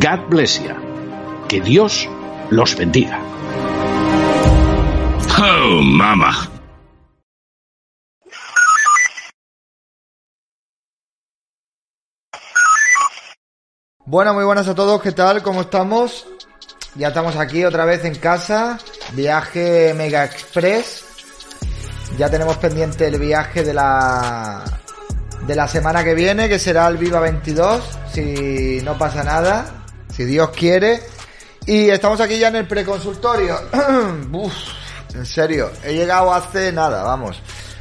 God bless you. Que Dios los bendiga. Oh, mama. Bueno, muy buenas a todos, ¿qué tal? ¿Cómo estamos? Ya estamos aquí otra vez en casa, viaje Mega Express. Ya tenemos pendiente el viaje de la de la semana que viene, que será el Viva 22, si no pasa nada, si Dios quiere. Y estamos aquí ya en el preconsultorio. En serio, he llegado hace nada, vamos,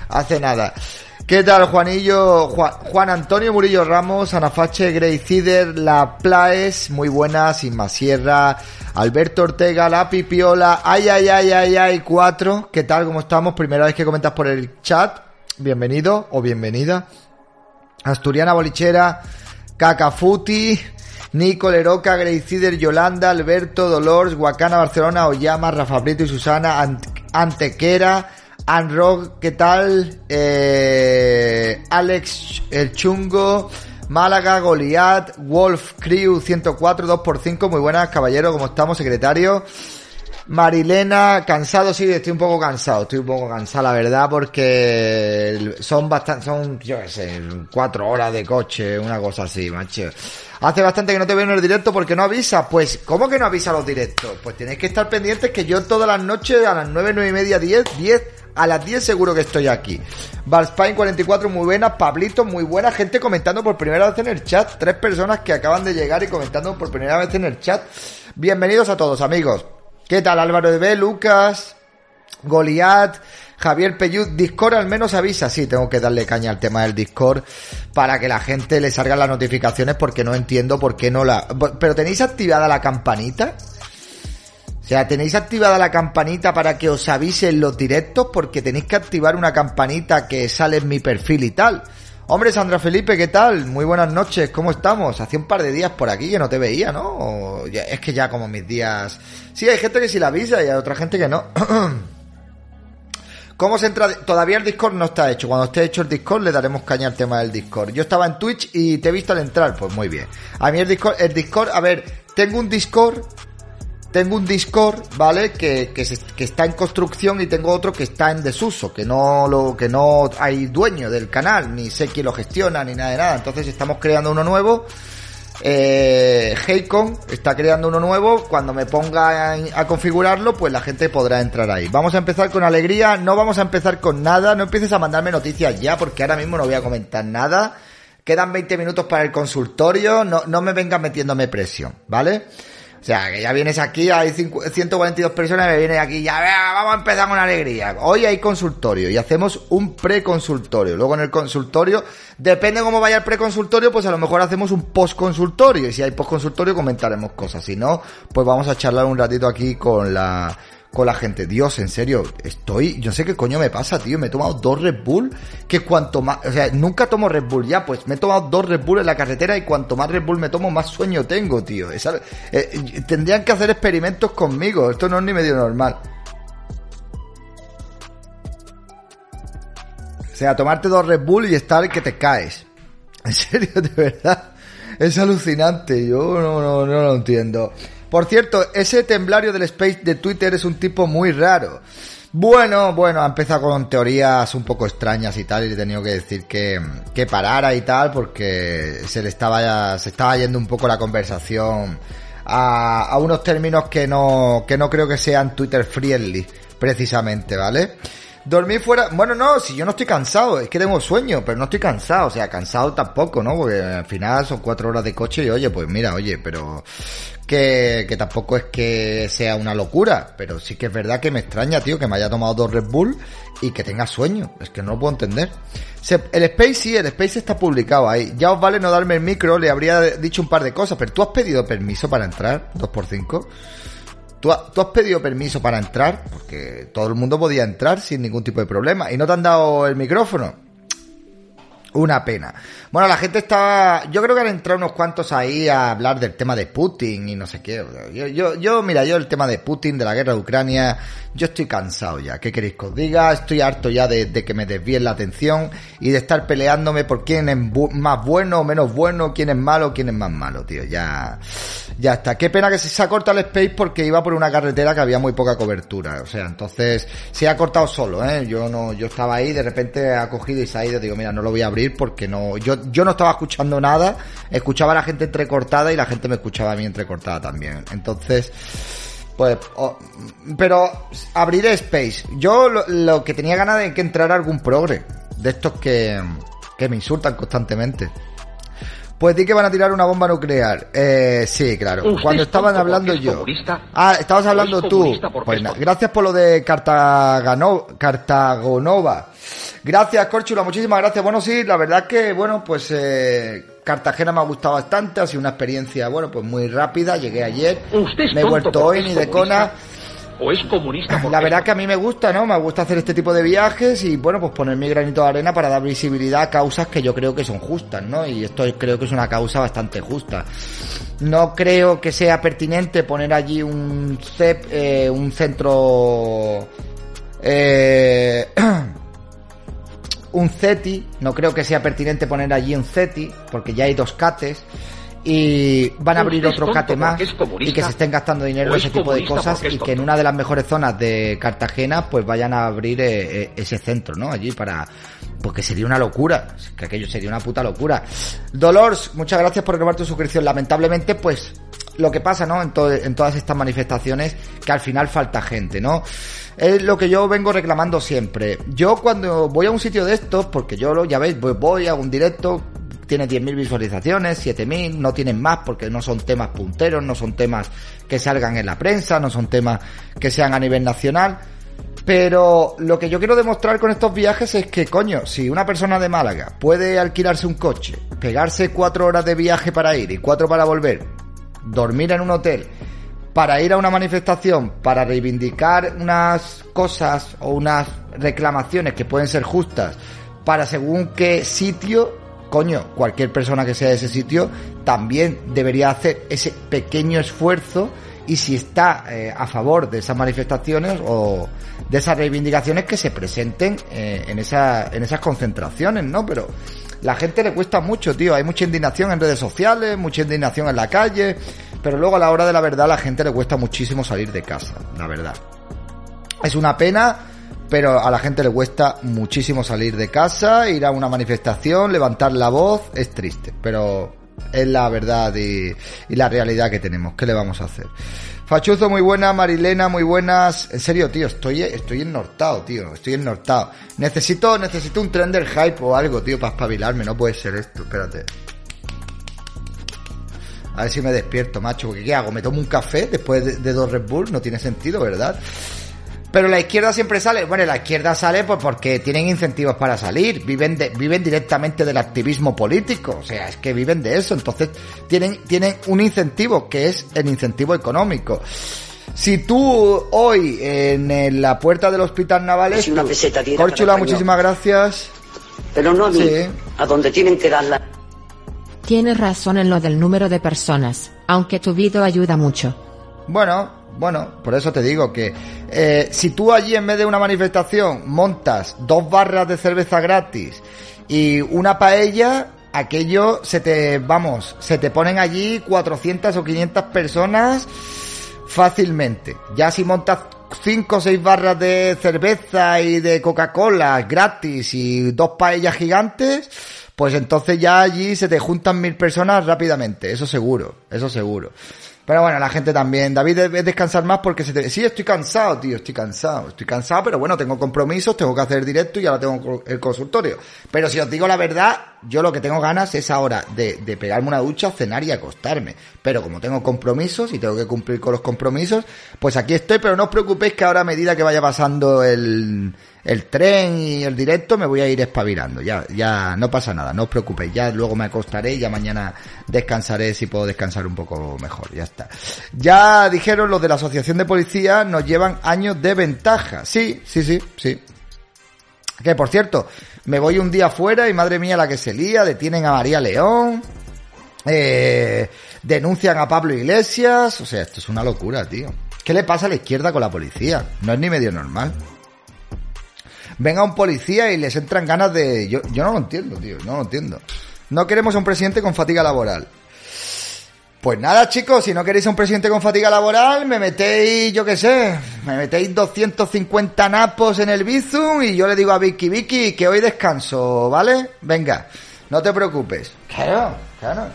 hace nada. ¿Qué tal, Juanillo? Juan, Juan Antonio Murillo Ramos, Anafache, Grey Cider, La Plaes, muy buenas, Inma Sierra, Alberto Ortega, La Pipiola, ay, ay, ay, ay, ay, cuatro. ¿Qué tal? ¿Cómo estamos? Primera vez que comentas por el chat. Bienvenido o bienvenida. Asturiana Bolichera, Cacafuti, Nico Leroca, Grey Cider, Yolanda, Alberto, Dolores, Guacana, Barcelona, Oyama, Rafa Brito y Susana, Ant Antequera, Anrock, ¿qué tal? Eh, Alex El Chungo, Málaga, Goliath, Wolf Crew 104, 2x5, muy buenas, caballero, ¿cómo estamos, secretario? Marilena, cansado, sí, estoy un poco cansado, estoy un poco cansado, la verdad, porque son bastante, son, yo qué sé, cuatro horas de coche, una cosa así, macho. Hace bastante que no te veo en el directo porque no avisa. Pues, ¿cómo que no avisa los directos? Pues tenéis que estar pendientes que yo todas las noches a las nueve, nueve y media, diez, diez, a las 10 seguro que estoy aquí. Valspine 44, muy buena. Pablito, muy buena. Gente comentando por primera vez en el chat. Tres personas que acaban de llegar y comentando por primera vez en el chat. Bienvenidos a todos, amigos. ¿Qué tal Álvaro de B, Lucas, Goliat, Javier Peyud? Discord al menos avisa. Sí, tengo que darle caña al tema del Discord para que la gente le salgan las notificaciones porque no entiendo por qué no la... Pero ¿tenéis activada la campanita? O sea, tenéis activada la campanita para que os avisen los directos porque tenéis que activar una campanita que sale en mi perfil y tal. Hombre, Sandra Felipe, ¿qué tal? Muy buenas noches, ¿cómo estamos? Hace un par de días por aquí que no te veía, ¿no? Es que ya como mis días... Sí, hay gente que sí la avisa y hay otra gente que no. ¿Cómo se entra? Todavía el Discord no está hecho. Cuando esté hecho el Discord le daremos caña al tema del Discord. Yo estaba en Twitch y te he visto al entrar. Pues muy bien. A mí el Discord, el Discord, a ver, tengo un Discord tengo un Discord, ¿vale? Que, que, está en construcción y tengo otro que está en desuso, que no lo, que no hay dueño del canal, ni sé quién lo gestiona, ni nada de nada. Entonces estamos creando uno nuevo. Eh, Heycon está creando uno nuevo. Cuando me ponga a configurarlo, pues la gente podrá entrar ahí. Vamos a empezar con alegría. No vamos a empezar con nada. No empieces a mandarme noticias ya, porque ahora mismo no voy a comentar nada. Quedan 20 minutos para el consultorio. No, no me vengas metiéndome presión, ¿vale? O sea, que ya vienes aquí, hay 142 personas, me vienen aquí, ya vamos a empezar con alegría. Hoy hay consultorio y hacemos un preconsultorio. Luego en el consultorio, depende cómo vaya el preconsultorio, pues a lo mejor hacemos un postconsultorio. Y si hay postconsultorio comentaremos cosas. Si no, pues vamos a charlar un ratito aquí con la con la gente. Dios, en serio, estoy, yo sé qué coño me pasa, tío. Me he tomado dos Red Bull, que cuanto más, o sea, nunca tomo Red Bull ya, pues me he tomado dos Red Bull en la carretera y cuanto más Red Bull me tomo, más sueño tengo, tío. eh, tendrían que hacer experimentos conmigo, esto no es ni medio normal. O sea, tomarte dos Red Bull y estar que te caes. En serio, de verdad. Es alucinante, yo no, no, no lo entiendo. Por cierto, ese temblario del Space de Twitter es un tipo muy raro. Bueno, bueno, ha empezado con teorías un poco extrañas y tal, y le he tenido que decir que, que parara y tal, porque se le estaba, se estaba yendo un poco la conversación a, a unos términos que no, que no creo que sean Twitter friendly, precisamente, ¿vale? Dormir fuera, bueno, no, si yo no estoy cansado, es que tengo sueño, pero no estoy cansado, o sea, cansado tampoco, ¿no? Porque al final son cuatro horas de coche y oye, pues mira, oye, pero que, que tampoco es que sea una locura, pero sí que es verdad que me extraña, tío, que me haya tomado dos Red Bull y que tenga sueño, es que no lo puedo entender. el Space sí, el Space está publicado ahí. Ya os vale no darme el micro, le habría dicho un par de cosas, pero tú has pedido permiso para entrar, 2x5. ¿Tú, has pedido permiso para entrar, porque todo el mundo podía entrar sin ningún tipo de problema, y no te han dado el micrófono. Una pena. Bueno, la gente estaba. Yo creo que han entrado unos cuantos ahí a hablar del tema de Putin y no sé qué. Yo, yo, yo, mira, yo el tema de Putin, de la guerra de Ucrania, yo estoy cansado ya. ¿Qué queréis que os diga? Estoy harto ya de, que me desvíen la atención y de estar peleándome por quién es más bueno o menos bueno, quién es malo, quién es más malo, tío. Ya, ya está. Qué pena que se, ha cortado el space porque iba por una carretera que había muy poca cobertura. O sea, entonces se ha cortado solo, ¿eh? Yo no, yo estaba ahí, de repente ha cogido y se ha ido. Digo, mira, no lo voy a abrir porque no, yo, yo no estaba escuchando nada. Escuchaba a la gente entrecortada y la gente me escuchaba a mí entrecortada también. Entonces, pues, pero abrir Space. Yo lo, que tenía ganas de que entrara algún progre. De estos que, que me insultan constantemente. Pues di que van a tirar una bomba nuclear. Eh, sí, claro. Cuando estaban hablando yo. Ah, estabas hablando tú. Pues gracias por lo de Cartagano, Cartagonova. Gracias, Corchula, muchísimas gracias. Bueno, sí, la verdad que, bueno, pues eh, Cartagena me ha gustado bastante, ha sido una experiencia, bueno, pues muy rápida. Llegué ayer, me he vuelto hoy ni de Cona o es comunista. La verdad que a mí me gusta, ¿no? Me gusta hacer este tipo de viajes y, bueno, pues poner mi granito de arena para dar visibilidad a causas que yo creo que son justas, ¿no? Y esto creo que es una causa bastante justa. No creo que sea pertinente poner allí un CEP, eh, un centro... Eh, un CETI, no creo que sea pertinente poner allí un CETI, porque ya hay dos CATES y van a abrir otro cate más y que se estén gastando dinero en ese tipo de cosas y que en una de las mejores zonas de Cartagena pues vayan a abrir eh, eh, ese centro, ¿no? Allí para porque sería una locura, que aquello sería una puta locura. Dolores, muchas gracias por renovar tu suscripción. Lamentablemente pues lo que pasa, ¿no? En, en todas estas manifestaciones que al final falta gente, ¿no? Es lo que yo vengo reclamando siempre. Yo cuando voy a un sitio de estos, porque yo lo, ya veis, voy a un directo, tiene 10.000 visualizaciones, 7.000, no tienen más porque no son temas punteros, no son temas que salgan en la prensa, no son temas que sean a nivel nacional. Pero lo que yo quiero demostrar con estos viajes es que, coño, si una persona de Málaga puede alquilarse un coche, pegarse cuatro horas de viaje para ir y cuatro para volver, dormir en un hotel, para ir a una manifestación, para reivindicar unas cosas o unas reclamaciones que pueden ser justas, para según qué sitio, coño, cualquier persona que sea de ese sitio también debería hacer ese pequeño esfuerzo y si está eh, a favor de esas manifestaciones o de esas reivindicaciones que se presenten eh, en, en esas concentraciones, ¿no? Pero la gente le cuesta mucho, tío. Hay mucha indignación en redes sociales, mucha indignación en la calle, pero luego a la hora de la verdad a la gente le cuesta muchísimo salir de casa, la verdad. Es una pena pero a la gente le cuesta muchísimo salir de casa, ir a una manifestación, levantar la voz, es triste, pero es la verdad y, la realidad que tenemos. ¿Qué le vamos a hacer? Fachuzo, muy buena, Marilena, muy buenas. En serio, tío, estoy, estoy ennortado, tío, estoy ennortado. Necesito, necesito un trender hype o algo, tío, para espabilarme, no puede ser esto, espérate. A ver si me despierto, macho, porque ¿qué hago? ¿Me tomo un café después de, de dos Red Bull? No tiene sentido, ¿verdad? Pero la izquierda siempre sale. Bueno, la izquierda sale pues porque tienen incentivos para salir. Viven, viven directamente del activismo político. O sea, es que viven de eso. Entonces tienen, tienen un incentivo que es el incentivo económico. Si tú hoy en la puerta del hospital naval es una peseta Corchula, muchísimas gracias. Pero no a mí, a donde tienen que darla. Tienes razón en lo del número de personas, aunque tu video ayuda mucho. Bueno, bueno, por eso te digo que eh, si tú allí en vez de una manifestación montas dos barras de cerveza gratis y una paella, aquello se te, vamos, se te ponen allí 400 o 500 personas fácilmente. Ya si montas cinco o seis barras de cerveza y de Coca-Cola gratis y dos paellas gigantes, pues entonces ya allí se te juntan mil personas rápidamente, eso seguro, eso seguro. Pero bueno, la gente también. David debe descansar más porque se te... Sí, estoy cansado, tío, estoy cansado. Estoy cansado, pero bueno, tengo compromisos, tengo que hacer directo y ahora tengo el consultorio. Pero si os digo la verdad, yo lo que tengo ganas es ahora de, de pegarme una ducha, cenar y acostarme. Pero como tengo compromisos y tengo que cumplir con los compromisos, pues aquí estoy, pero no os preocupéis que ahora a medida que vaya pasando el el tren y el directo me voy a ir espabilando. Ya, ya no pasa nada, no os preocupéis. Ya luego me acostaré y ya mañana descansaré si puedo descansar un poco mejor. Ya está. Ya dijeron los de la Asociación de Policía nos llevan años de ventaja. Sí, sí, sí, sí. Que por cierto, me voy un día fuera y madre mía la que se lía, detienen a María León, eh, denuncian a Pablo Iglesias, o sea, esto es una locura, tío. ¿Qué le pasa a la izquierda con la policía? No es ni medio normal venga un policía y les entran ganas de... Yo, no lo entiendo, tío, no lo entiendo. No queremos a un presidente con fatiga laboral. Pues nada, chicos, si no queréis a un presidente con fatiga laboral, me metéis, yo qué sé, me metéis 250 napos en el Bizum y yo le digo a Vicky, Vicky, que hoy descanso, ¿vale? Venga, no te preocupes. Claro, claro.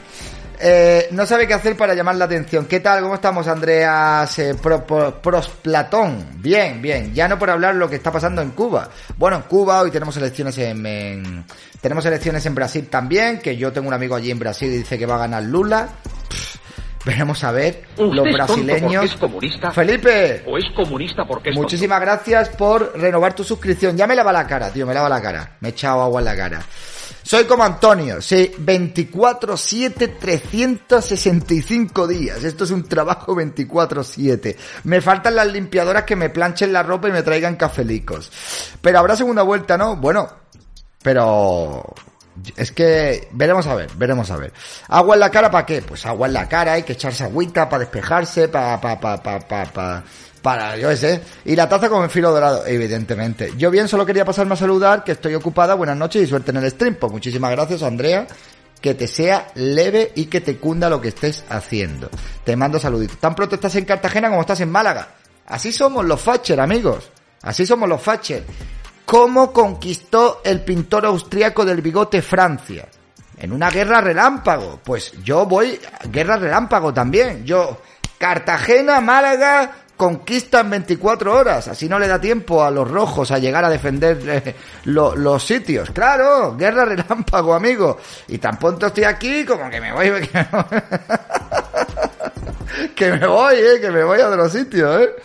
Eh, no sabe qué hacer para llamar la atención. ¿Qué tal? ¿Cómo estamos, Andreas eh, Prosplatón? Bien, bien. Ya no por hablar lo que está pasando en Cuba. Bueno, en Cuba hoy tenemos elecciones en, tenemos elecciones en Brasil también, que yo tengo un amigo allí en Brasil y dice que va a ganar Lula. veremos a ver los brasileños. Es comunista, Felipe. O es comunista porque es Muchísimas gracias por renovar tu suscripción. Ya me lava la cara, tío, me lava la cara. Me he echado agua en la cara. Soy como Antonio, sí, 24-7, 365 días. Esto es un trabajo 24-7. Me faltan las limpiadoras que me planchen la ropa y me traigan cafelicos. Pero habrá segunda vuelta, ¿no? Bueno, pero es que veremos a ver, veremos a ver. ¿Agua en la cara para qué? Pues agua en la cara, hay que echarse agüita para despejarse, para, para, para, para, para, yo. Y la taza con el filo dorado, evidentemente. Yo bien, solo quería pasarme a saludar, que estoy ocupada. Buenas noches y suerte en el stream. Pues muchísimas gracias, Andrea. Que te sea leve y que te cunda lo que estés haciendo. Te mando saluditos. Tan pronto estás en Cartagena como estás en Málaga. Así somos los Facher, amigos. Así somos los Facher. ¿Cómo conquistó el pintor austriaco del bigote Francia? En una guerra relámpago. Pues yo voy, guerra relámpago también. Yo, Cartagena, Málaga, conquistan 24 horas, así no le da tiempo a los rojos a llegar a defender eh, los sitios. Claro, guerra relámpago, amigo. Y tan pronto estoy aquí como que me voy... Que me voy, eh, que me voy a otro sitio, eh.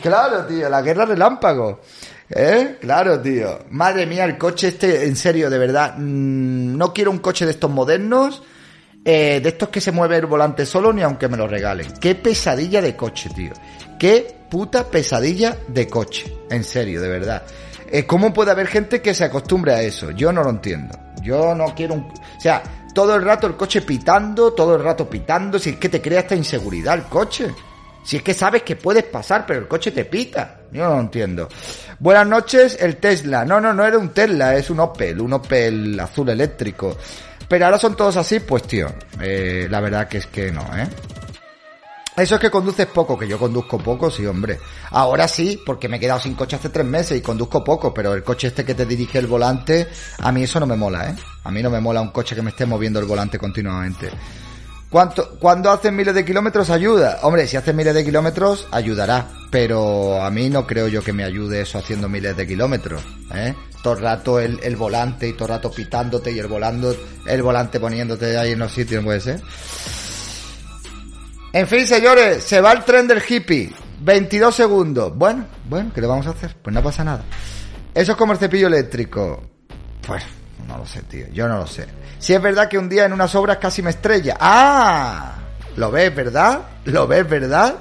Claro, tío, la guerra relámpago. ¿Eh? Claro, tío. Madre mía, el coche este, en serio, de verdad. Mm, no quiero un coche de estos modernos. Eh, de estos que se mueve el volante solo, ni aunque me lo regalen. Qué pesadilla de coche, tío. Qué puta pesadilla de coche. En serio, de verdad. Eh, ¿Cómo puede haber gente que se acostumbre a eso? Yo no lo entiendo. Yo no quiero un... O sea, todo el rato el coche pitando, todo el rato pitando, si es que te crea esta inseguridad el coche. Si es que sabes que puedes pasar, pero el coche te pita. Yo no lo entiendo. Buenas noches, el Tesla. No, no, no era un Tesla, es un Opel, un Opel azul eléctrico. Pero ahora son todos así, pues tío, eh, la verdad que es que no, ¿eh? Eso es que conduces poco, que yo conduzco poco, sí, hombre. Ahora sí, porque me he quedado sin coche hace tres meses y conduzco poco, pero el coche este que te dirige el volante, a mí eso no me mola, ¿eh? A mí no me mola un coche que me esté moviendo el volante continuamente. ¿Cuánto, cuando haces miles de kilómetros ayuda? Hombre, si haces miles de kilómetros ayudará, pero a mí no creo yo que me ayude eso haciendo miles de kilómetros, ¿eh? Todo el rato el, el volante y todo el rato pitándote y el volando, el volante poniéndote ahí en los sitios, puede ser. En fin, señores, se va el tren del hippie. 22 segundos. Bueno, bueno, ¿qué le vamos a hacer? Pues no pasa nada. Eso es como el cepillo eléctrico. Pues, no lo sé, tío. Yo no lo sé. Si es verdad que un día en unas obras casi me estrella. ¡Ah! ¿Lo ves, verdad? ¿Lo ves, verdad?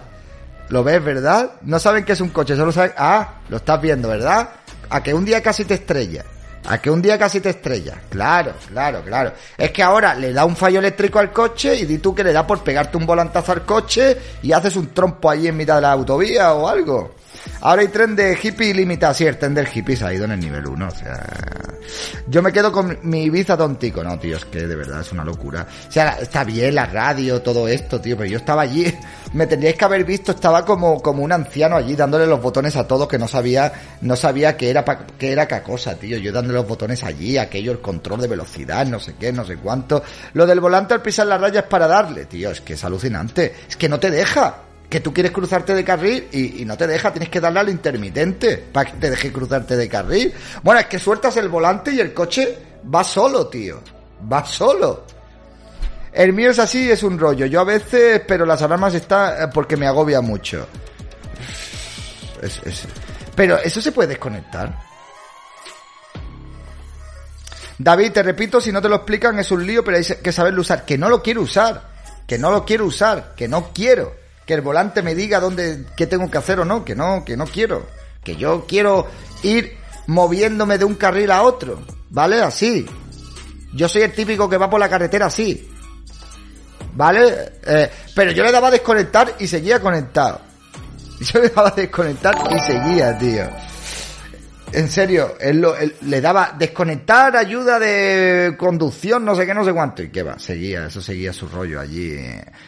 ¿Lo ves, verdad? No saben que es un coche, solo saben... Ah, lo estás viendo, ¿verdad? A que un día casi te estrella. A que un día casi te estrellas. Claro, claro, claro. Es que ahora le da un fallo eléctrico al coche y di tú que le da por pegarte un volantazo al coche y haces un trompo ahí en mitad de la autovía o algo. Ahora hay tren de hippie ilimitado. Sí, el tren del hippie se ha ido en el nivel 1. O sea, Yo me quedo con mi Ibiza tontico. No, tío, es que de verdad es una locura. O sea, está bien la radio, todo esto, tío, pero yo estaba allí, me tendríais que haber visto, estaba como, como un anciano allí dándole los botones a todos que no sabía, no sabía que era que era qué cosa, tío. Yo dándole los botones allí, aquello, el control de velocidad, no sé qué, no sé cuánto. Lo del volante al pisar la raya es para darle, tío, es que es alucinante. Es que no te deja que tú quieres cruzarte de carril y, no te deja, tienes que darle al intermitente para que te deje cruzarte de carril. Bueno, es que sueltas el volante y el coche va solo, tío. Va solo. El mío es así, es un rollo. Yo a veces, pero las alarmas están eh, porque me agobia mucho. Pero eso se puede desconectar. David, te repito, si no te lo explican es un lío, pero hay que saberlo usar. Que no lo quiero usar. Que no lo quiero usar. Que no quiero que el volante me diga dónde, qué tengo que hacer o no, que no, que no quiero. Que yo quiero ir moviéndome de un carril a otro, ¿vale? Así. Yo soy el típico que va por la carretera así. ¿Vale? Eh, pero yo le daba a desconectar y seguía conectado. Yo le daba a desconectar y seguía, tío. En serio, él, le daba desconectar, ayuda de conducción, no sé qué, no sé cuánto. Y qué va, seguía, eso seguía su rollo allí,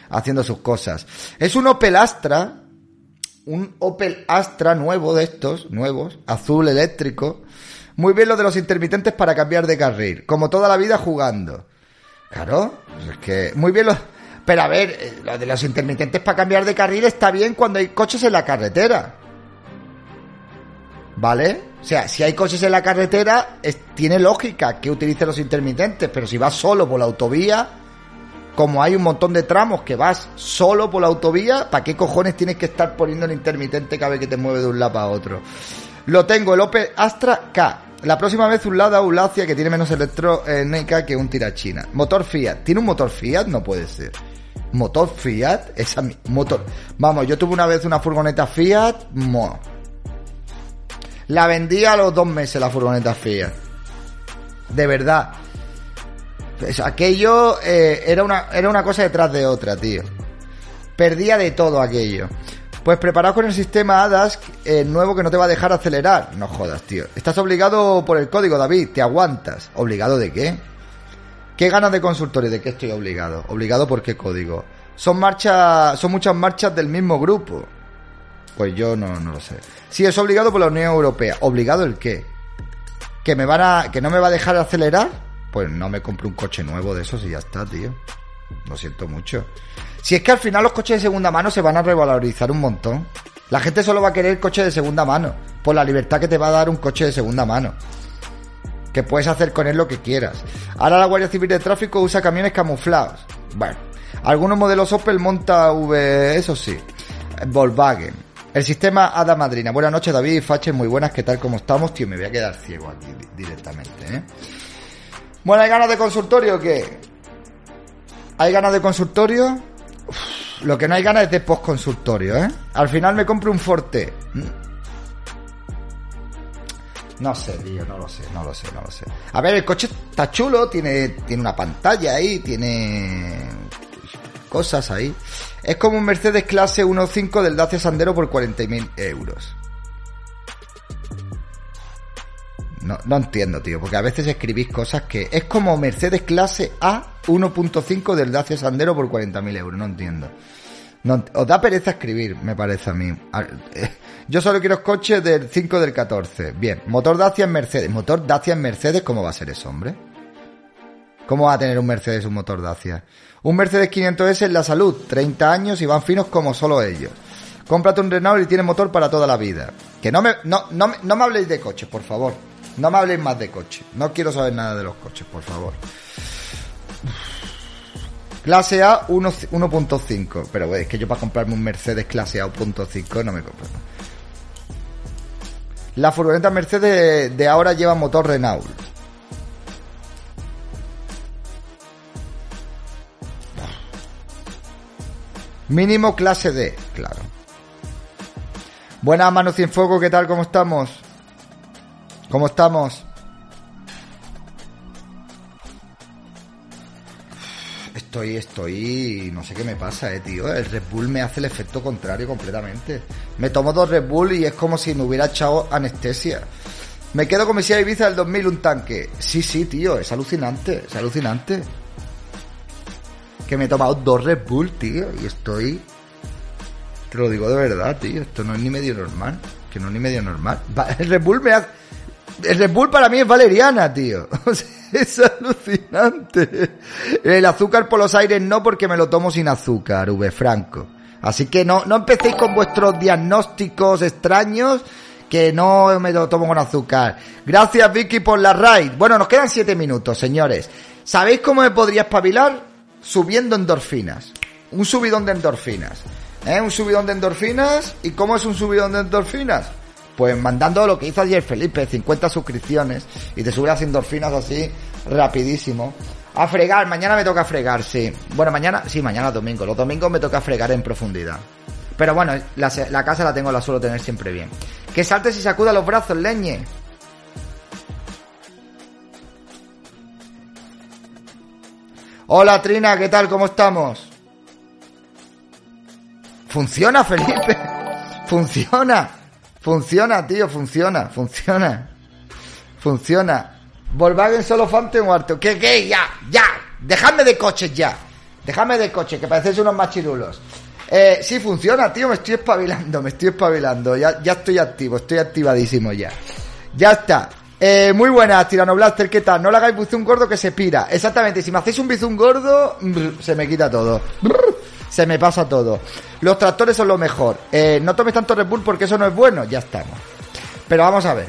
haciendo sus cosas. Es un Opel Astra, un Opel Astra nuevo de estos, nuevos, azul eléctrico. Muy bien lo de los intermitentes para cambiar de carril, como toda la vida jugando. Claro, pues es que, muy bien lo... Pero a ver, eh, lo de los intermitentes para cambiar de carril está bien cuando hay coches en la carretera. ¿Vale? O sea, si hay coches en la carretera, tiene lógica que utilice los intermitentes, pero si vas solo por la autovía, como hay un montón de tramos que vas solo por la autovía, ¿para qué cojones tienes que estar poniendo el intermitente cada vez que te mueve de un lado a otro? Lo tengo, el Opel Astra K. La próxima vez un Lada un Lacia que tiene menos electrónica que un tirachina. Motor Fiat. ¿Tiene un motor Fiat? No puede ser. ¿Motor Fiat? Esa motor. Vamos, yo tuve una vez una furgoneta Fiat. Mo la vendí a los dos meses la furgoneta Fiat. De verdad. Pues aquello eh, era, una, era una cosa detrás de otra, tío. Perdía de todo aquello. Pues preparaos con el sistema ADAS eh, nuevo que no te va a dejar acelerar. No jodas, tío. Estás obligado por el código, David. Te aguantas. ¿Obligado de qué? ¿Qué ganas de consultorio? ¿De qué estoy obligado? ¿Obligado por qué código? Son marchas, son muchas marchas del mismo grupo. Pues yo no, no lo sé. Si es obligado por la Unión Europea. ¿Obligado el qué? ¿Que me van a. que no me va a dejar acelerar? Pues no me compro un coche nuevo de esos y ya está, tío. Lo siento mucho. Si es que al final los coches de segunda mano se van a revalorizar un montón. La gente solo va a querer coche de segunda mano. Por la libertad que te va a dar un coche de segunda mano. Que puedes hacer con él lo que quieras. Ahora la Guardia Civil de Tráfico usa camiones camuflados. Bueno, algunos modelos Opel monta V, eso sí. Volkswagen. El sistema Ada Madrina. Buenas noches, David Faches, muy buenas, ¿qué tal? ¿Cómo estamos? Tío, me voy a quedar ciego aquí directamente, ¿eh? Bueno, ¿hay ganas de consultorio o qué? ¿Hay ganas de consultorio? lo que no hay ganas es de postconsultorio, ¿eh? Al final me compro un Forte. Mm. No sé, tío, no lo sé, no lo sé, no lo sé. A ver, el coche está chulo, tiene, tiene una pantalla ahí, tiene cosas ahí. Es como un Mercedes clase 1.5 del Dacia Sandero por 40.000 euros. No, no entiendo, tío, porque a veces escribís cosas que... Es como Mercedes clase A 1.5 del Dacia Sandero por 40.000 euros, no entiendo. Os da pereza escribir, me parece a mí. Eh, yo solo quiero coches del 5 del 14. Bien, motor Dacia en Mercedes. Motor Dacia en Mercedes, ¿cómo va a ser eso, hombre? ¿Cómo va a tener un Mercedes un motor Dacia? Un Mercedes 500S en la salud, 30 años y van finos como solo ellos. Cómprate un Renault y tiene motor para toda la vida. Que no me, no, no, no me habléis de coches, por favor. No me habléis más de coches. No quiero saber nada de los coches, por favor. Clase A 1.5. Pero es que yo para comprarme un Mercedes clase A 1.5 no me compro. La furgoneta Mercedes de ahora lleva motor Renault. Mínimo clase D, claro. Buenas, Mano Cienfuego, ¿qué tal? ¿Cómo estamos? ¿Cómo estamos? Estoy, estoy, no sé qué me pasa, eh, tío. El Red Bull me hace el efecto contrario completamente. Me tomo dos Red Bull y es como si me hubiera echado anestesia. Me quedo con Mesías Ibiza del 2000 un tanque. Sí, sí, tío, es alucinante, es alucinante. Que me he tomado dos Red Bull, tío, y estoy... Te lo digo de verdad, tío, esto no es ni medio normal. Que no es ni medio normal. El Red Bull me hace... El Red Bull para mí es valeriana, tío. es alucinante. El azúcar por los aires no, porque me lo tomo sin azúcar, V. Franco. Así que no, no empecéis con vuestros diagnósticos extraños que no me lo tomo con azúcar. Gracias Vicky por la raid. Bueno, nos quedan 7 minutos, señores. ¿Sabéis cómo me podría espabilar? Subiendo endorfinas. Un subidón de endorfinas. ¿Eh? Un subidón de endorfinas. ¿Y cómo es un subidón de endorfinas? Pues mandando lo que hizo ayer Felipe, 50 suscripciones. Y te sube las endorfinas así, rapidísimo. A fregar, mañana me toca fregar, sí. Bueno, mañana, sí, mañana domingo. Los domingos me toca fregar en profundidad. Pero bueno, la, casa la tengo, la suelo tener siempre bien. Que saltes y sacuda los brazos, leñe. Hola Trina, ¿qué tal? ¿Cómo estamos? Funciona, Felipe. Funciona. Funciona, tío, funciona, funciona. Funciona. Volkswagen solo Fante o. ¿Qué, qué? Ya, ya. Dejadme de coches ya. Dejadme de coches, que parecéis unos machirulos. Eh, sí, funciona, tío, me estoy espabilando, me estoy espabilando. Ya, ya estoy activo, estoy activadísimo ya. Ya está. Eh, muy buenas, Tirano Blaster, ¿qué tal? No le hagáis bizum gordo que se pira. Exactamente, si me hacéis un bizum gordo, se me quita todo. se me pasa todo. Los tractores son lo mejor. Eh, no tomes tanto Red Bull porque eso no es bueno. Ya estamos. Pero vamos a ver.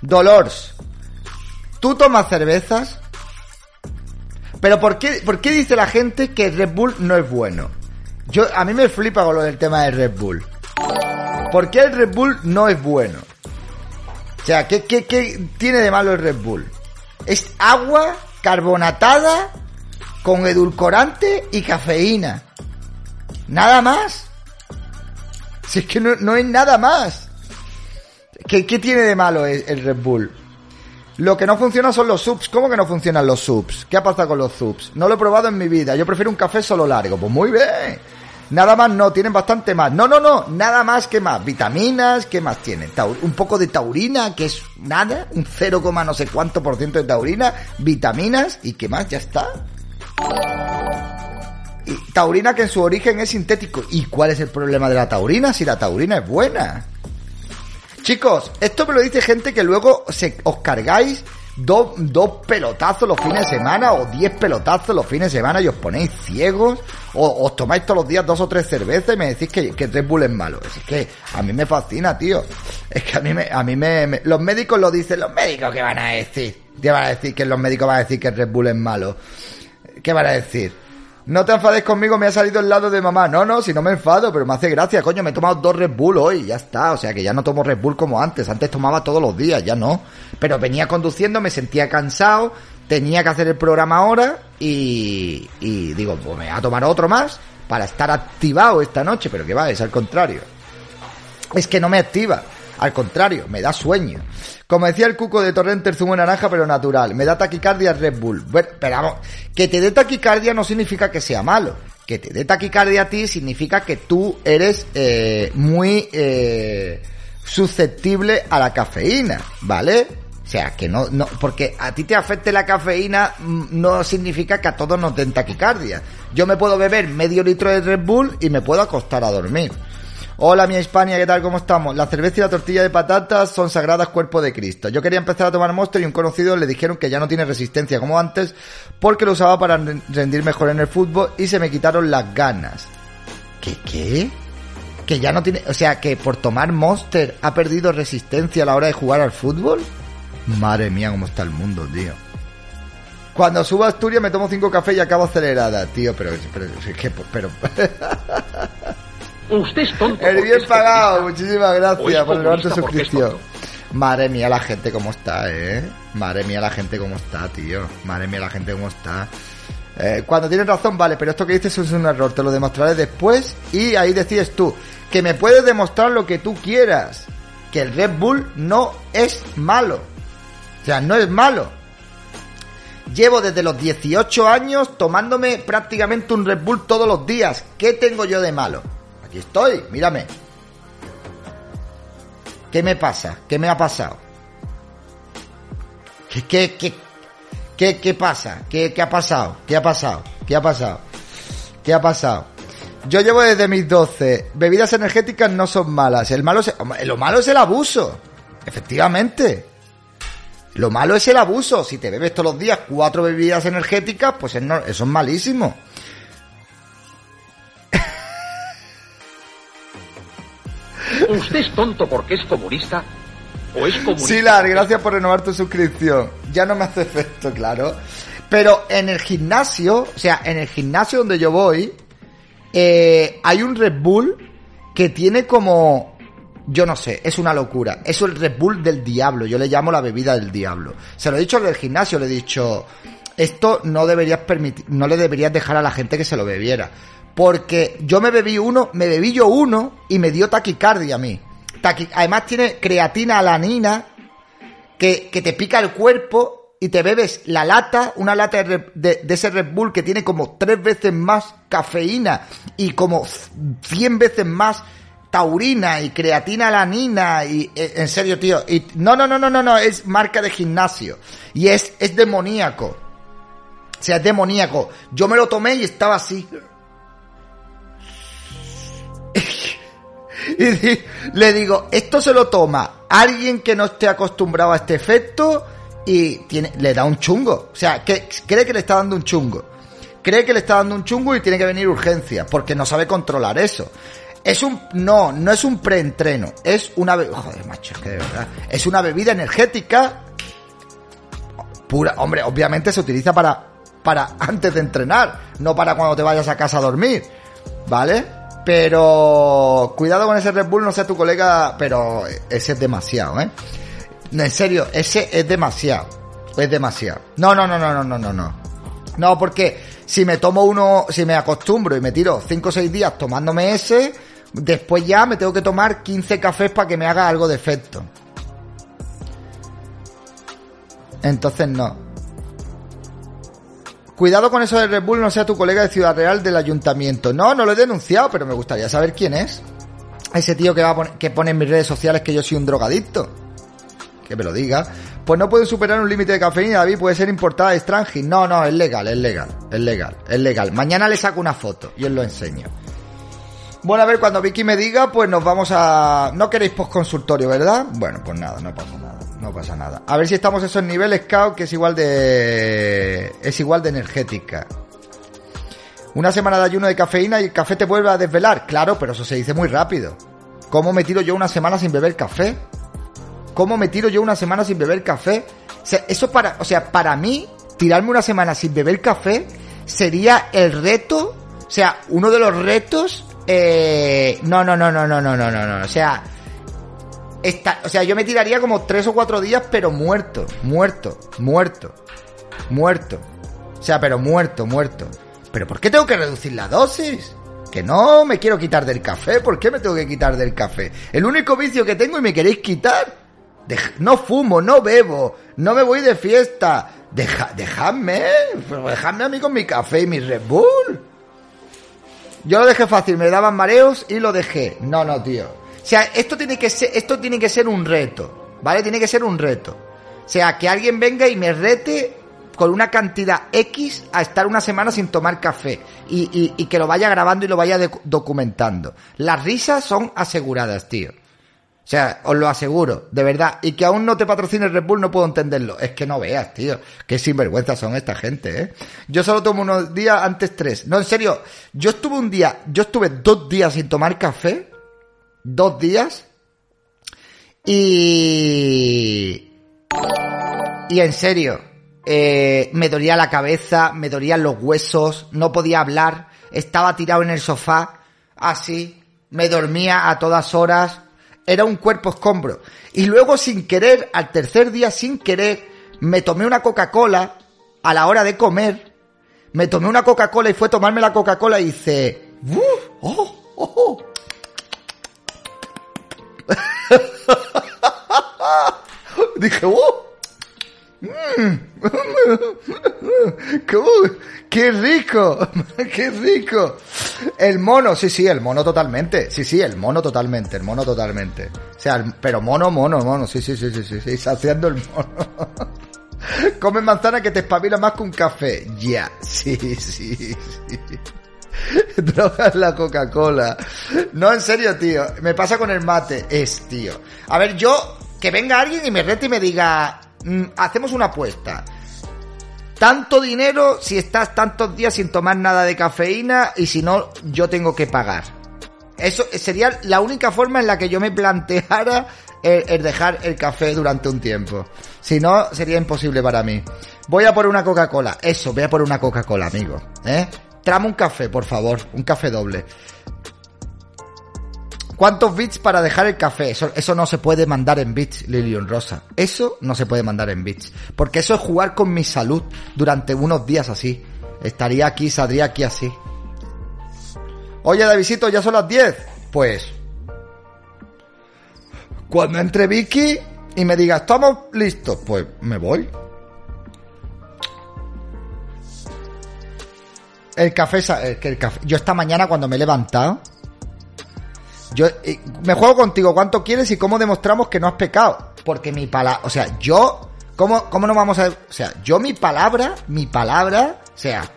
Dolores. ¿Tú tomas cervezas? Pero ¿por qué, ¿por qué dice la gente que Red Bull no es bueno? Yo, a mí me flipa con lo del tema de Red Bull. ¿Por qué el Red Bull no es bueno? O sea, ¿qué, qué, qué tiene de malo el Red Bull? Es agua carbonatada con edulcorante y cafeína. Nada más. Si es que no, no es nada más. ¿Qué, ¿Qué, tiene de malo el, el Red Bull? Lo que no funciona son los subs. ¿Cómo que no funcionan los subs? ¿Qué ha pasado con los subs? No lo he probado en mi vida. Yo prefiero un café solo largo. Pues muy bien. Nada más no, tienen bastante más. No, no, no, nada más que más. Vitaminas, ¿qué más tienen? un poco de taurina, que es nada, un 0, no sé cuánto por ciento de taurina, vitaminas y qué más, ya está. Taurina que en su origen es sintético. ¿Y cuál es el problema de la taurina si la taurina es buena? Chicos, esto me lo dice gente que luego se, os cargáis dos, dos pelotazos los fines de semana o diez pelotazos los fines de semana y os ponéis ciegos o os tomáis todos los días dos o tres cervezas y me decís que, que Red Bull es malo. Es que a mí me fascina, tío. Es que a mí me, a mí me, los médicos lo dicen, los médicos qué van a decir. ¿Qué van a decir que los médicos van a decir que Red Bull es malo? ¿Qué van a decir? No te enfades conmigo, me ha salido el lado de mamá. No, no, si no me enfado, pero me hace gracia, coño, me he tomado dos Red Bull hoy, ya está. O sea que ya no tomo Red Bull como antes. Antes tomaba todos los días, ya no. Pero venía conduciendo, me sentía cansado, tenía que hacer el programa ahora y, y digo, pues me voy a tomar otro más para estar activado esta noche, pero que va, es al contrario. Es que no me activa. Al contrario, me da sueño. Como decía el cuco de Torrente, el zumo naranja, pero natural. Me da taquicardia Red Bull. Bueno, pero vamos, que te dé taquicardia no significa que sea malo. Que te dé taquicardia a ti significa que tú eres eh, muy eh, susceptible a la cafeína, ¿vale? O sea, que no, no, porque a ti te afecte la cafeína mm, no significa que a todos nos den taquicardia. Yo me puedo beber medio litro de Red Bull y me puedo acostar a dormir. Hola, mi España, ¿qué tal? ¿Cómo estamos? La cerveza y la tortilla de patatas son sagradas cuerpo de Cristo. Yo quería empezar a tomar Monster y un conocido le dijeron que ya no tiene resistencia como antes porque lo usaba para rendir mejor en el fútbol y se me quitaron las ganas. ¿Qué qué? Que ya no tiene, o sea, que por tomar Monster ha perdido resistencia a la hora de jugar al fútbol. Madre mía, cómo está el mundo, tío. Cuando subo a Asturias me tomo cinco cafés y acabo acelerada, tío, pero, pero, pero, pero... Usted es tonto. El bien pagado, muchísimas gracias por el tu suscripción. Madre mía la gente cómo está, eh. Madre mía la gente cómo está, tío. Madre mía la gente cómo está. Eh, cuando tienes razón, vale, pero esto que dices es un error, te lo demostraré después y ahí decides tú. Que me puedes demostrar lo que tú quieras. Que el Red Bull no es malo. O sea, no es malo. Llevo desde los 18 años tomándome prácticamente un Red Bull todos los días. ¿Qué tengo yo de malo? Estoy, mírame. ¿Qué me pasa? ¿Qué me ha pasado? ¿Qué, qué, qué, qué, qué pasa? ¿Qué, ¿Qué ha pasado? ¿Qué ha pasado? ¿Qué ha pasado? ¿Qué ha pasado? Yo llevo desde mis 12. Bebidas energéticas no son malas. El malo es, lo malo es el abuso. Efectivamente. Lo malo es el abuso. Si te bebes todos los días cuatro bebidas energéticas, pues eso es malísimo. ¿Usted es tonto porque es comunista? ¿O es comunista? Silar, gracias por renovar tu suscripción. Ya no me hace efecto, claro. Pero en el gimnasio, o sea, en el gimnasio donde yo voy, eh, hay un Red Bull que tiene como... Yo no sé, es una locura. Es el Red Bull del diablo. Yo le llamo la bebida del diablo. Se lo he dicho en el gimnasio, le he dicho, esto no deberías permitir, no le deberías dejar a la gente que se lo bebiera. Porque yo me bebí uno, me bebí yo uno y me dio taquicardia a mí. Además tiene creatina alanina que, que te pica el cuerpo y te bebes la lata, una lata de, ese Red Bull que tiene como tres veces más cafeína y como cien veces más taurina y creatina alanina y eh, en serio tío y no no no no no no es marca de gimnasio y es es demoníaco. O sea es demoníaco. Yo me lo tomé y estaba así y le digo, esto se lo toma alguien que no esté acostumbrado a este efecto y le da un chungo. O sea, que cree que le está dando un chungo. Cree que le está dando un chungo y tiene que venir urgencia, porque no sabe controlar eso. Es un, no, no es un preentreno, es una, joder, macho, es que de verdad, es una bebida energética pura, hombre, obviamente se utiliza para, para antes de entrenar, no para cuando te vayas a casa a dormir, ¿vale? Pero cuidado con ese Red Bull, no sea tu colega, pero ese es demasiado, ¿eh? En serio, ese es demasiado. Es demasiado. No, no, no, no, no, no, no, no. No, porque si me tomo uno, si me acostumbro y me tiro 5 o 6 días tomándome ese, después ya me tengo que tomar 15 cafés para que me haga algo de efecto. Entonces no. Cuidado con eso de Red Bull, no sea tu colega de Ciudad Real del ayuntamiento. No, no lo he denunciado, pero me gustaría saber quién es. Ese tío que, va que pone en mis redes sociales que yo soy un drogadicto. Que me lo diga. Pues no puede superar un límite de cafeína, David, puede ser importada de extranjero. No, no, es legal, es legal, es legal, es legal. Mañana le saco una foto y os lo enseño. Bueno, a ver, cuando Vicky me diga, pues nos vamos a... No queréis postconsultorio, ¿verdad? Bueno, pues nada, no pasa nada no pasa nada. A ver si estamos esos niveles, Cao, que es igual de. es igual de energética. Una semana de ayuno de cafeína y el café te vuelve a desvelar. Claro, pero eso se dice muy rápido. ¿Cómo me tiro yo una semana sin beber café? ¿Cómo me tiro yo una semana sin beber café? O sea, eso para, o sea, para mí, tirarme una semana sin beber café sería el reto, o sea, uno de los retos, eh, no, no, no, no, no, no, no, no, no, o sea, o sea, yo me tiraría como tres o cuatro días, pero muerto, muerto, muerto, muerto. O sea, pero muerto, muerto. ¿Pero por qué tengo que reducir la dosis? Que no me quiero quitar del café. ¿Por qué me tengo que quitar del café? El único vicio que tengo y me queréis quitar. no fumo, no bebo, no me voy de fiesta. Deja, dejadme, dejadme a mí con mi café y mi Red Bull. Yo lo dejé fácil, me daban mareos y lo dejé. No, no, tío. O sea, esto tiene que ser, esto tiene que ser un reto, ¿vale? Tiene que ser un reto. O sea, que alguien venga y me rete con una cantidad X a estar una semana sin tomar café y, y, que lo vaya grabando y lo vaya documentando. Las risas son aseguradas, tío. O sea, os lo aseguro, de verdad. Y que aún no te patrocine Red Bull no puedo entenderlo. Es que no veas, tío. Qué sinvergüenza son esta gente, ¿eh? Yo solo tomo unos días antes tres. No, en serio. Yo estuve un día, yo estuve dos días sin tomar café dos días y... Y en serio, eh, me dolía la cabeza, me dolían los huesos, no podía hablar, estaba tirado en el sofá, así, me dormía a todas horas, era un cuerpo escombro. Y luego sin querer, al tercer día sin querer, me tomé una Coca-Cola a la hora de comer, me tomé una Coca-Cola y fue tomarme la Coca-Cola y hice, ¡Oh! ¡Oh! ¡Oh! Dije, ¡oh! ¡Qué rico! ¡Qué rico! El mono, sí, sí, el mono totalmente. Sí, sí, el mono totalmente, el mono totalmente. O sea, pero mono, mono, mono, sí, sí, sí, sí, sí, sí, saciando el mono. Come manzana que te espabila más que un café. Ya, sí, sí, sí. Drogas la Coca-Cola. No, en serio, tío. Me pasa con el mate. Es, tío. A ver, yo, que venga alguien y me rete y me diga, mm, hacemos una apuesta. Tanto dinero si estás tantos días sin tomar nada de cafeína y si no, yo tengo que pagar. Eso sería la única forma en la que yo me planteara el, dejar el café durante un tiempo. Si no, sería imposible para mí. Voy a por una Coca-Cola. Eso, voy a por una Coca-Cola, amigo. ¿Eh? Un café, por favor. Un café doble. ¿Cuántos bits para dejar el café? Eso, no se puede mandar en bits, Lilian Rosa. Eso no se puede mandar en bits. Porque eso es jugar con mi salud durante unos días así. Estaría aquí, saldría aquí así. Oye, Davidito, ya son las 10. Pues. Cuando entre Vicky y me diga, estamos listos, pues me voy. El café, el café. Yo esta mañana cuando me he levantado yo eh, me juego contigo cuánto quieres y cómo demostramos que no has pecado. Porque mi palabra, o sea, yo, ¿cómo, ¿cómo no vamos a...? O sea, yo mi palabra, mi palabra, o sea,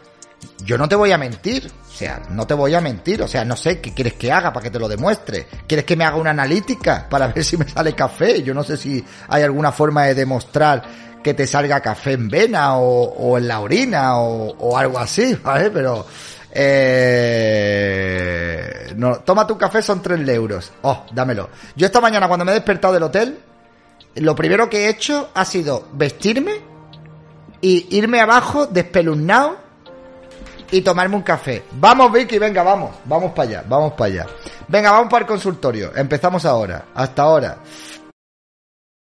yo no te voy a mentir. O sea, no te voy a mentir. O sea, no sé qué quieres que haga para que te lo demuestre. ¿Quieres que me haga una analítica para ver si me sale café? Yo no sé si hay alguna forma de demostrar que te salga café en vena o, en la orina o, o algo así, ¿vale? Pero eh, no, toma tu café, son 3 euros. Oh, dámelo. Yo esta mañana cuando me he despertado del hotel, lo primero que he hecho ha sido vestirme y irme abajo despeluznado y tomarme un café. Vamos, Vicky, venga, vamos. Vamos para allá, vamos para allá. Venga, vamos para el consultorio. Empezamos ahora. Hasta ahora.